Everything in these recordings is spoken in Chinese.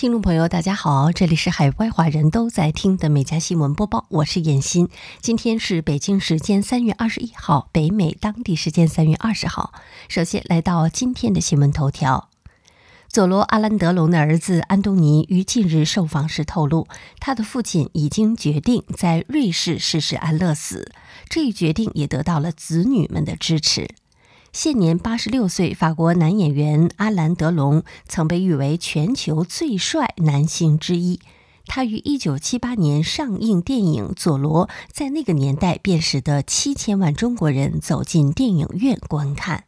听众朋友，大家好，这里是海外华人都在听的美家新闻播报，我是燕欣。今天是北京时间三月二十一号，北美当地时间三月二十号。首先来到今天的新闻头条：佐罗·阿兰德龙的儿子安东尼于近日受访时透露，他的父亲已经决定在瑞士逝世安乐死，这一决定也得到了子女们的支持。现年八十六岁，法国男演员阿兰·德龙曾被誉为全球最帅男星之一。他于一九七八年上映电影《佐罗》，在那个年代便使得七千万中国人走进电影院观看。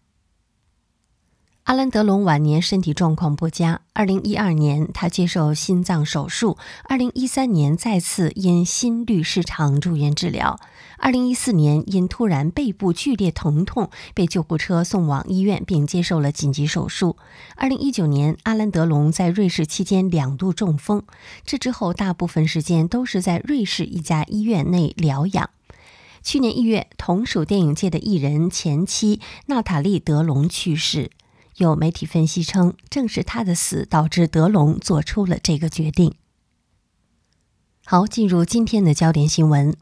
阿兰·德龙晚年身体状况不佳。二零一二年，他接受心脏手术；二零一三年，再次因心律失常住院治疗；二零一四年，因突然背部剧烈疼痛，被救护车送往医院，并接受了紧急手术。二零一九年，阿兰·德龙在瑞士期间两度中风，这之后大部分时间都是在瑞士一家医院内疗养。去年一月，同属电影界的艺人前妻娜塔莉·德龙去世。有媒体分析称，正是他的死导致德龙做出了这个决定。好，进入今天的焦点新闻。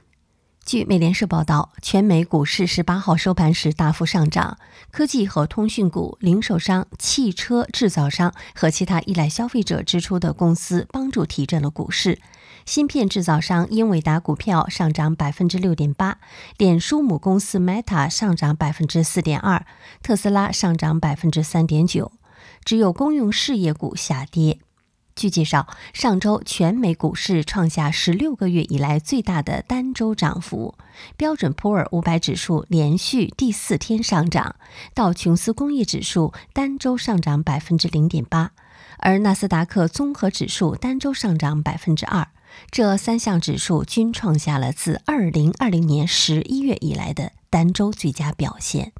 据美联社报道，全美股市十八号收盘时大幅上涨，科技和通讯股、零售商、汽车制造商和其他依赖消费者支出的公司帮助提振了股市。芯片制造商英伟达股票上涨百分之六点八，脸书母公司 Meta 上涨百分之四点二，特斯拉上涨百分之三点九，只有公用事业股下跌。据介绍，上周全美股市创下十六个月以来最大的单周涨幅，标准普尔五百指数连续第四天上涨，道琼斯工业指数单周上涨百分之零点八，而纳斯达克综合指数单周上涨百分之二，这三项指数均创下了自2020年11月以来的单周最佳表现。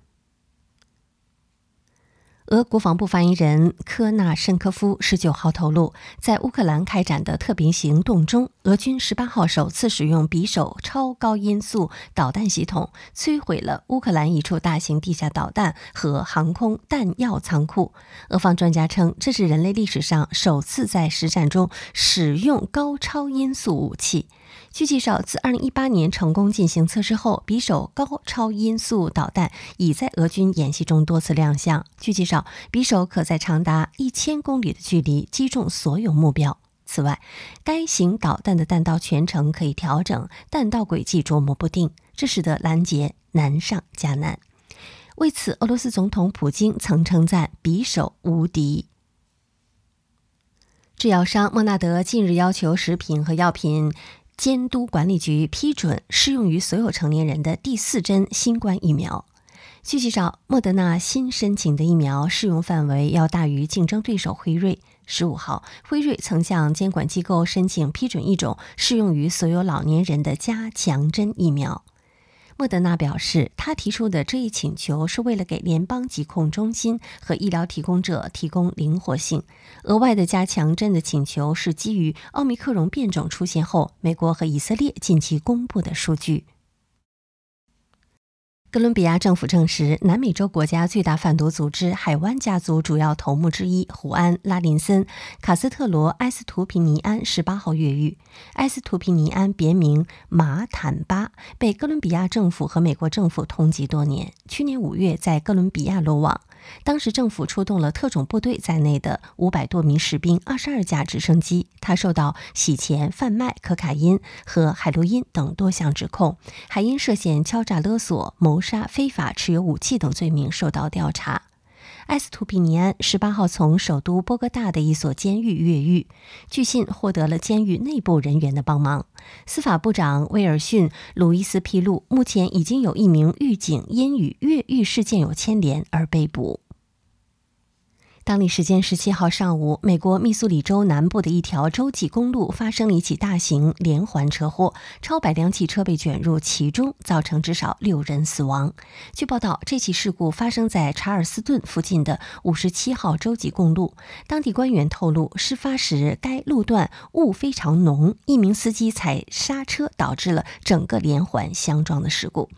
俄国防部发言人科纳申科夫十九号透露，在乌克兰开展的特别行动中，俄军十八号首次使用匕首超高音速导弹系统，摧毁了乌克兰一处大型地下导弹和航空弹药仓库。俄方专家称，这是人类历史上首次在实战中使用高超音速武器。据介绍，自2018年成功进行测试后，匕首高超音速导弹已在俄军演习中多次亮相。据介绍，匕首可在长达1000公里的距离击中所有目标。此外，该型导弹的弹道全程可以调整，弹道轨迹捉摸不定，这使得拦截难上加难。为此，俄罗斯总统普京曾称赞匕首无敌。制药商莫纳德近日要求食品和药品。监督管理局批准适用于所有成年人的第四针新冠疫苗。据介绍，莫德纳新申请的疫苗适用范围要大于竞争对手辉瑞。十五号，辉瑞曾向监管机构申请批准一种适用于所有老年人的加强针疫苗。莫德纳表示，他提出的这一请求是为了给联邦疾控中心和医疗提供者提供灵活性。额外的加强针的请求是基于奥密克戎变种出现后，美国和以色列近期公布的数据。哥伦比亚政府证实，南美洲国家最大贩毒组织海湾家族主要头目之一胡安·拉林森·卡斯特罗·埃斯图皮尼安十八号越狱。埃斯图皮尼安别名马坦巴，被哥伦比亚政府和美国政府通缉多年。去年五月在哥伦比亚落网。当时政府出动了特种部队在内的五百多名士兵、二十二架直升机。他受到洗钱、贩卖可卡因和海洛因等多项指控，还因涉嫌敲诈勒索、谋杀、非法持有武器等罪名受到调查。埃斯图比尼安十八号从首都波哥大的一所监狱越狱，据信获得了监狱内部人员的帮忙。司法部长威尔逊·鲁伊斯披露，目前已经有一名狱警因与越狱事件有牵连而被捕。当地时间十七号上午，美国密苏里州南部的一条洲际公路发生了一起大型连环车祸，超百辆汽车被卷入其中，造成至少六人死亡。据报道，这起事故发生在查尔斯顿附近的五十七号洲际公路。当地官员透露，事发时该路段雾非常浓，一名司机踩刹车导致了整个连环相撞的事故。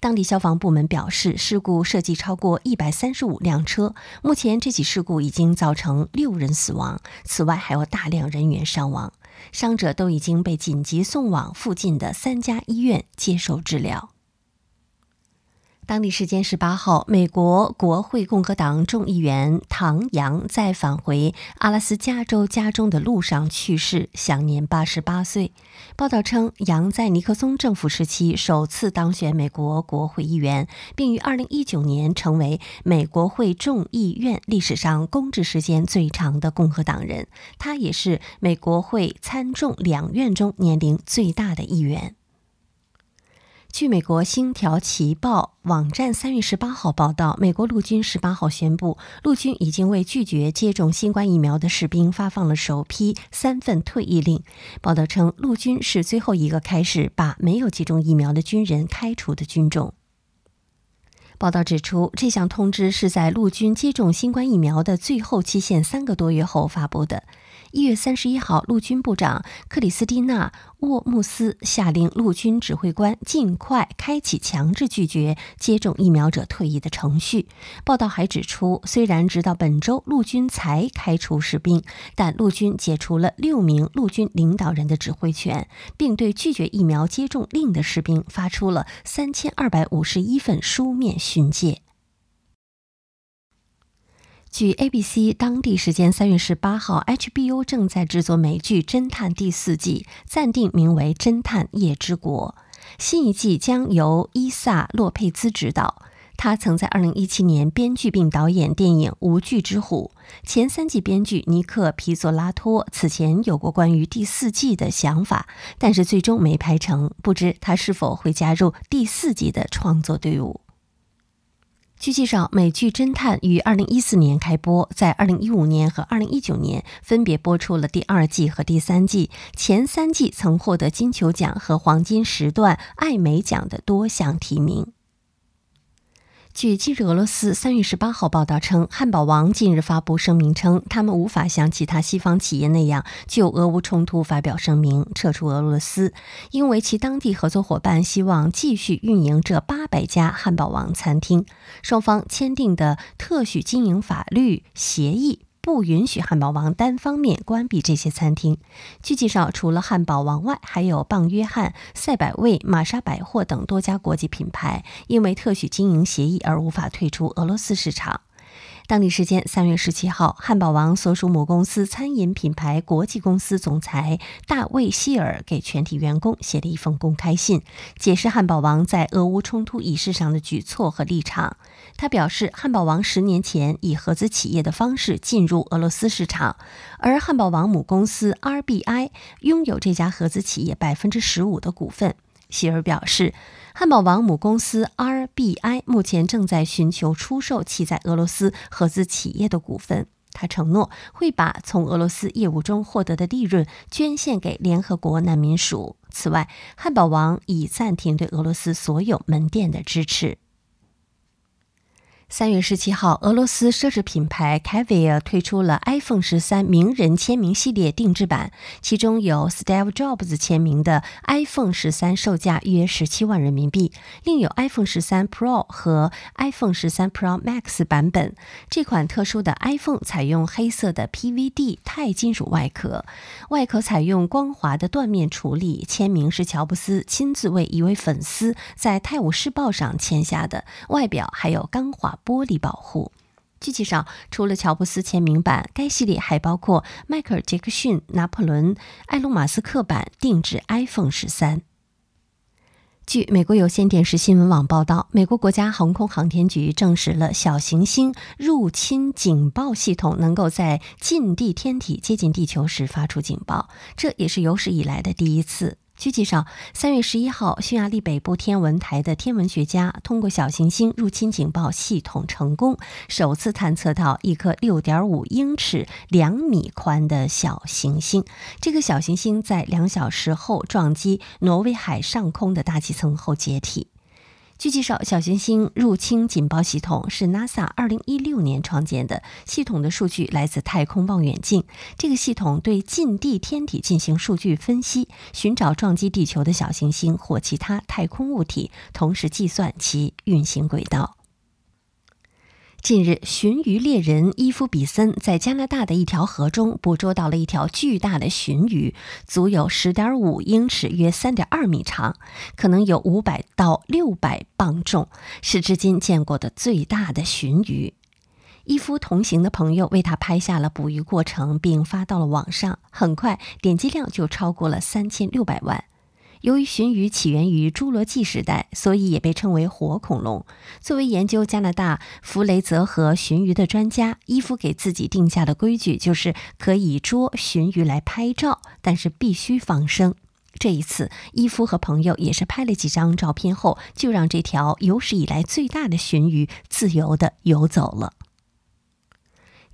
当地消防部门表示，事故涉及超过一百三十五辆车。目前，这起事故已经造成六人死亡，此外还有大量人员伤亡，伤者都已经被紧急送往附近的三家医院接受治疗。当地时间十八号，美国国会共和党众议员唐扬在返回阿拉斯加州家中的路上去世，享年八十八岁。报道称，杨在尼克松政府时期首次当选美国国会议员，并于二零一九年成为美国会众议院历史上公职时间最长的共和党人。他也是美国会参众两院中年龄最大的议员。据美国《星条旗报》网站三月十八号报道，美国陆军十八号宣布，陆军已经为拒绝接种新冠疫苗的士兵发放了首批三份退役令。报道称，陆军是最后一个开始把没有接种疫苗的军人开除的军种。报道指出，这项通知是在陆军接种新冠疫苗的最后期限三个多月后发布的。一月三十一号，陆军部长克里斯蒂娜·沃穆斯下令陆军指挥官尽快开启强制拒绝接种疫苗者退役的程序。报道还指出，虽然直到本周陆军才开除士兵，但陆军解除了六名陆军领导人的指挥权，并对拒绝疫苗接种令的士兵发出了三千二百五十一份书面训诫。据 ABC 当地时间三月十八号，HBO 正在制作美剧《侦探》第四季，暂定名为《侦探夜之国》。新一季将由伊萨洛佩兹执导，他曾在二零一七年编剧并导演电影《无惧之虎》。前三季编剧尼克皮佐拉托此前有过关于第四季的想法，但是最终没拍成，不知他是否会加入第四季的创作队伍。据介绍，美剧《侦探》于二零一四年开播，在二零一五年和二零一九年分别播出了第二季和第三季。前三季曾获得金球奖和黄金时段艾美奖的多项提名。据今日俄罗斯三月十八号报道称，汉堡王近日发布声明称，他们无法像其他西方企业那样就俄乌冲突发表声明，撤出俄罗斯，因为其当地合作伙伴希望继续运营这八百家汉堡王餐厅。双方签订的特许经营法律协议。不允许汉堡王单方面关闭这些餐厅。据介绍，除了汉堡王外，还有棒约翰、赛百味、玛莎百货等多家国际品牌，因为特许经营协议而无法退出俄罗斯市场。当地时间三月十七号，汉堡王所属母公司餐饮品牌国际公司总裁大卫希尔给全体员工写了一封公开信，解释汉堡王在俄乌冲突仪式上的举措和立场。他表示，汉堡王十年前以合资企业的方式进入俄罗斯市场，而汉堡王母公司 RBI 拥有这家合资企业百分之十五的股份。希尔表示，汉堡王母公司 RBI 目前正在寻求出售其在俄罗斯合资企业的股份。他承诺会把从俄罗斯业务中获得的利润捐献给联合国难民署。此外，汉堡王已暂停对俄罗斯所有门店的支持。三月十七号，俄罗斯奢侈品牌 Caviar 推出了 iPhone 十三名人签名系列定制版，其中有 Steve Jobs 签名的 iPhone 十三，售价约十七万人民币；另有 iPhone 十三 Pro 和 iPhone 十三 Pro Max 版本。这款特殊的 iPhone 采用黑色的 PVD 钛金属外壳，外壳采用光滑的缎面处理。签名是乔布斯亲自为一位粉丝在《泰晤士报》上签下的，外表还有钢化。玻璃保护。据介绍，除了乔布斯签名版，该系列还包括迈克尔·杰克逊、拿破仑、埃隆·马斯克版定制 iPhone 十三。据美国有线电视新闻网报道，美国国家航空航天局证实了小行星入侵警报系统能够在近地天体接近地球时发出警报，这也是有史以来的第一次。据介绍，三月十一号，匈牙利北部天文台的天文学家通过小行星入侵警报系统成功，首次探测到一颗六点五英尺、两米宽的小行星。这个小行星在两小时后撞击挪威海上空的大气层后解体。据介绍，小行星入侵警报系统是 NASA 2016年创建的。系统的数据来自太空望远镜。这个系统对近地天体进行数据分析，寻找撞击地球的小行星或其他太空物体，同时计算其运行轨道。近日，鲟鱼猎人伊夫比森在加拿大的一条河中捕捉到了一条巨大的鲟鱼，足有十点五英尺，约三点二米长，可能有五百到六百磅重，是至今见过的最大的鲟鱼。伊夫同行的朋友为他拍下了捕鱼过程，并发到了网上，很快点击量就超过了三千六百万。由于鲟鱼起源于侏罗纪时代，所以也被称为活恐龙。作为研究加拿大弗雷泽河鲟鱼的专家，伊夫给自己定下的规矩就是可以捉鲟鱼来拍照，但是必须放生。这一次，伊夫和朋友也是拍了几张照片后，就让这条有史以来最大的鲟鱼自由地游走了。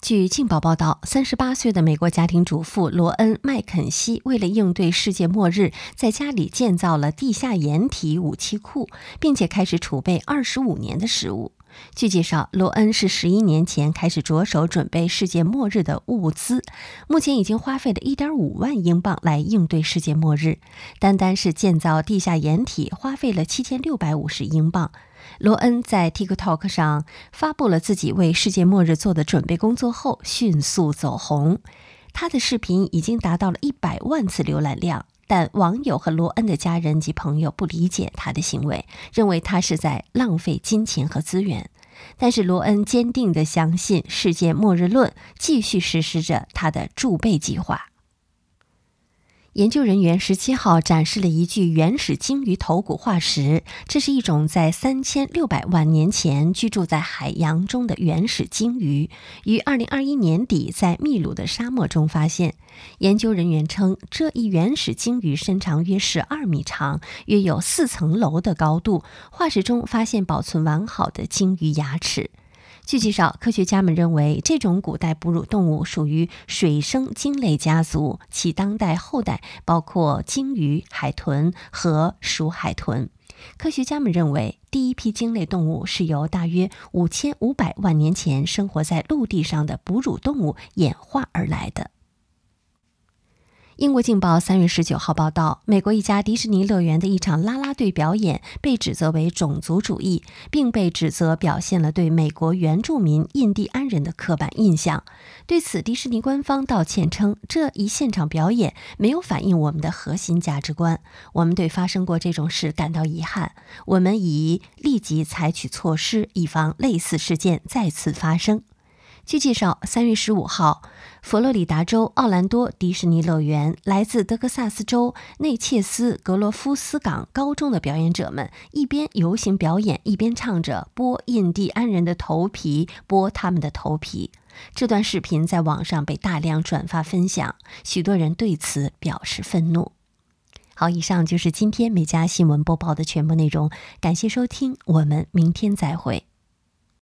据《镜报》报道，三十八岁的美国家庭主妇罗恩·麦肯锡为了应对世界末日，在家里建造了地下掩体武器库，并且开始储备二十五年的食物。据介绍，罗恩是十一年前开始着手准备世界末日的物资，目前已经花费了一点五万英镑来应对世界末日。单单是建造地下掩体，花费了七千六百五十英镑。罗恩在 TikTok 上发布了自己为世界末日做的准备工作后，迅速走红。他的视频已经达到了一百万次浏览量，但网友和罗恩的家人及朋友不理解他的行为，认为他是在浪费金钱和资源。但是罗恩坚定地相信世界末日论，继续实施着他的贮备计划。研究人员十七号展示了一具原始鲸鱼头骨化石，这是一种在三千六百万年前居住在海洋中的原始鲸鱼，于二零二一年底在秘鲁的沙漠中发现。研究人员称，这一原始鲸鱼身长约十二米长，约有四层楼的高度。化石中发现保存完好的鲸鱼牙齿。据介绍，科学家们认为这种古代哺乳动物属于水生鲸类家族，其当代后代包括鲸鱼、海豚和鼠海豚。科学家们认为，第一批鲸类动物是由大约五千五百万年前生活在陆地上的哺乳动物演化而来的。英国《镜报》三月十九号报道，美国一家迪士尼乐园的一场啦啦队表演被指责为种族主义，并被指责表现了对美国原住民印第安人的刻板印象。对此，迪士尼官方道歉称，这一现场表演没有反映我们的核心价值观。我们对发生过这种事感到遗憾，我们已立即采取措施，以防类似事件再次发生。据介绍，三月十五号，佛罗里达州奥兰多迪士尼乐园，来自德克萨斯州内切斯格罗夫斯港高中的表演者们一边游行表演，一边唱着“剥印第安人的头皮，剥他们的头皮”。这段视频在网上被大量转发分享，许多人对此表示愤怒。好，以上就是今天美家新闻播报的全部内容，感谢收听，我们明天再会。